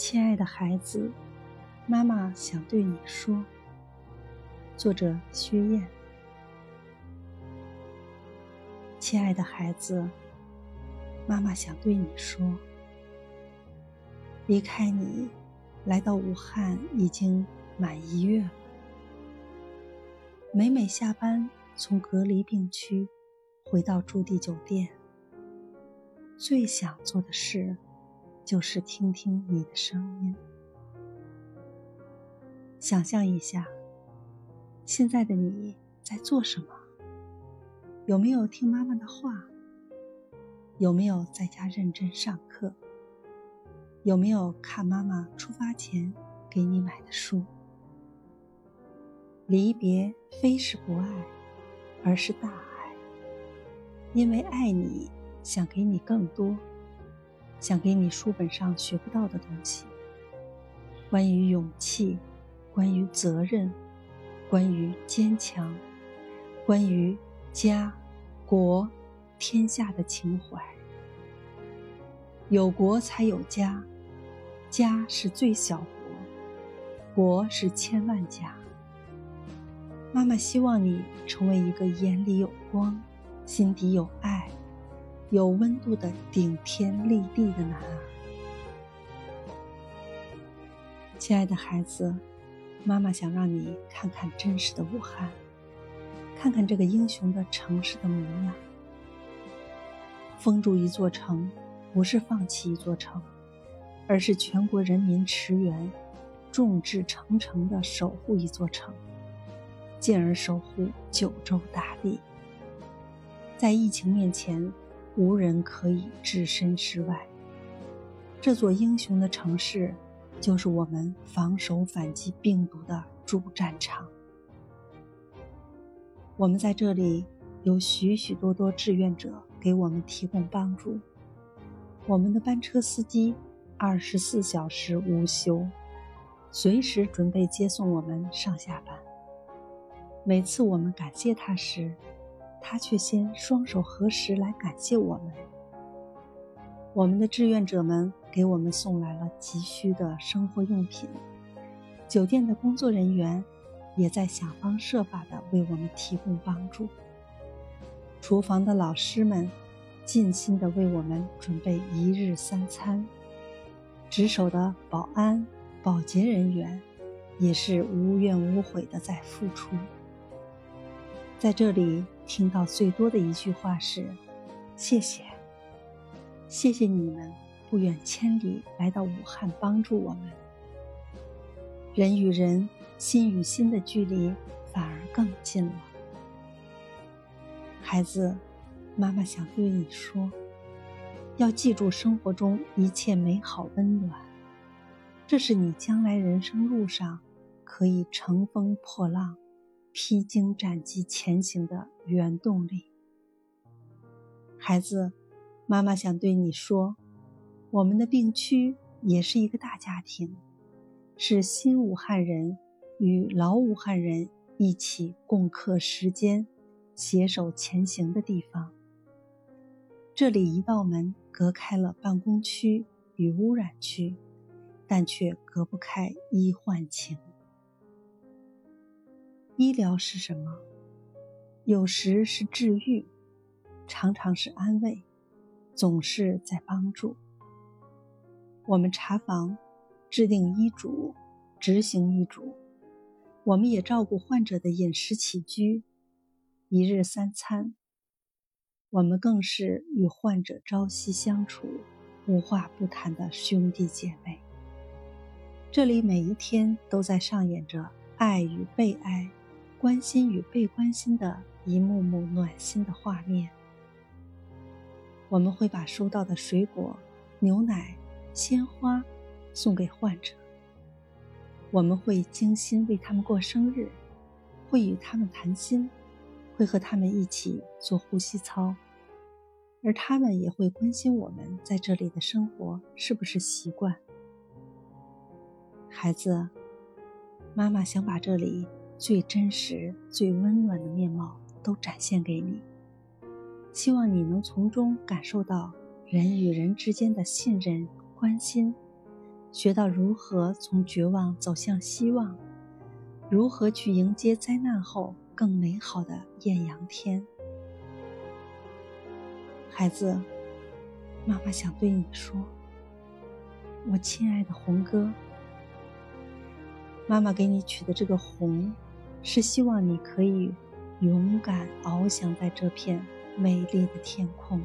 亲爱的孩子，妈妈想对你说。作者：薛燕。亲爱的孩子，妈妈想对你说。离开你，来到武汉已经满一月了。每每下班从隔离病区回到驻地酒店，最想做的事。就是听听你的声音。想象一下，现在的你在做什么？有没有听妈妈的话？有没有在家认真上课？有没有看妈妈出发前给你买的书？离别非是不爱，而是大爱。因为爱你，想给你更多。想给你书本上学不到的东西，关于勇气，关于责任，关于坚强，关于家、国、天下的情怀。有国才有家，家是最小国，国是千万家。妈妈希望你成为一个眼里有光，心底有爱。有温度的顶天立地的男儿，亲爱的孩子，妈妈想让你看看真实的武汉，看看这个英雄的城市的模样。封住一座城，不是放弃一座城，而是全国人民驰援，众志成城的守护一座城，进而守护九州大地。在疫情面前。无人可以置身事外。这座英雄的城市，就是我们防守反击病毒的主战场。我们在这里有许许多多志愿者给我们提供帮助。我们的班车司机二十四小时无休，随时准备接送我们上下班。每次我们感谢他时，他却先双手合十来感谢我们。我们的志愿者们给我们送来了急需的生活用品，酒店的工作人员也在想方设法的为我们提供帮助。厨房的老师们尽心的为我们准备一日三餐，值守的保安、保洁人员也是无怨无悔的在付出。在这里听到最多的一句话是：“谢谢，谢谢你们不远千里来到武汉帮助我们。人与人、心与心的距离反而更近了。”孩子，妈妈想对你说：要记住生活中一切美好温暖，这是你将来人生路上可以乘风破浪。披荆斩棘前行的原动力，孩子，妈妈想对你说，我们的病区也是一个大家庭，是新武汉人与老武汉人一起共克时艰、携手前行的地方。这里一道门隔开了办公区与污染区，但却隔不开医患情。医疗是什么？有时是治愈，常常是安慰，总是在帮助。我们查房、制定医嘱、执行医嘱，我们也照顾患者的饮食起居，一日三餐。我们更是与患者朝夕相处、无话不谈的兄弟姐妹。这里每一天都在上演着爱与被爱。关心与被关心的一幕幕暖心的画面。我们会把收到的水果、牛奶、鲜花送给患者。我们会精心为他们过生日，会与他们谈心，会和他们一起做呼吸操，而他们也会关心我们在这里的生活是不是习惯。孩子，妈妈想把这里。最真实、最温暖的面貌都展现给你，希望你能从中感受到人与人之间的信任、关心，学到如何从绝望走向希望，如何去迎接灾难后更美好的艳阳天。孩子，妈妈想对你说，我亲爱的红哥，妈妈给你取的这个红，是希望你可以勇敢翱翔在这片美丽的天空。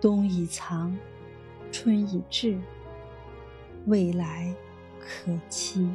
冬已藏，春已至，未来可期。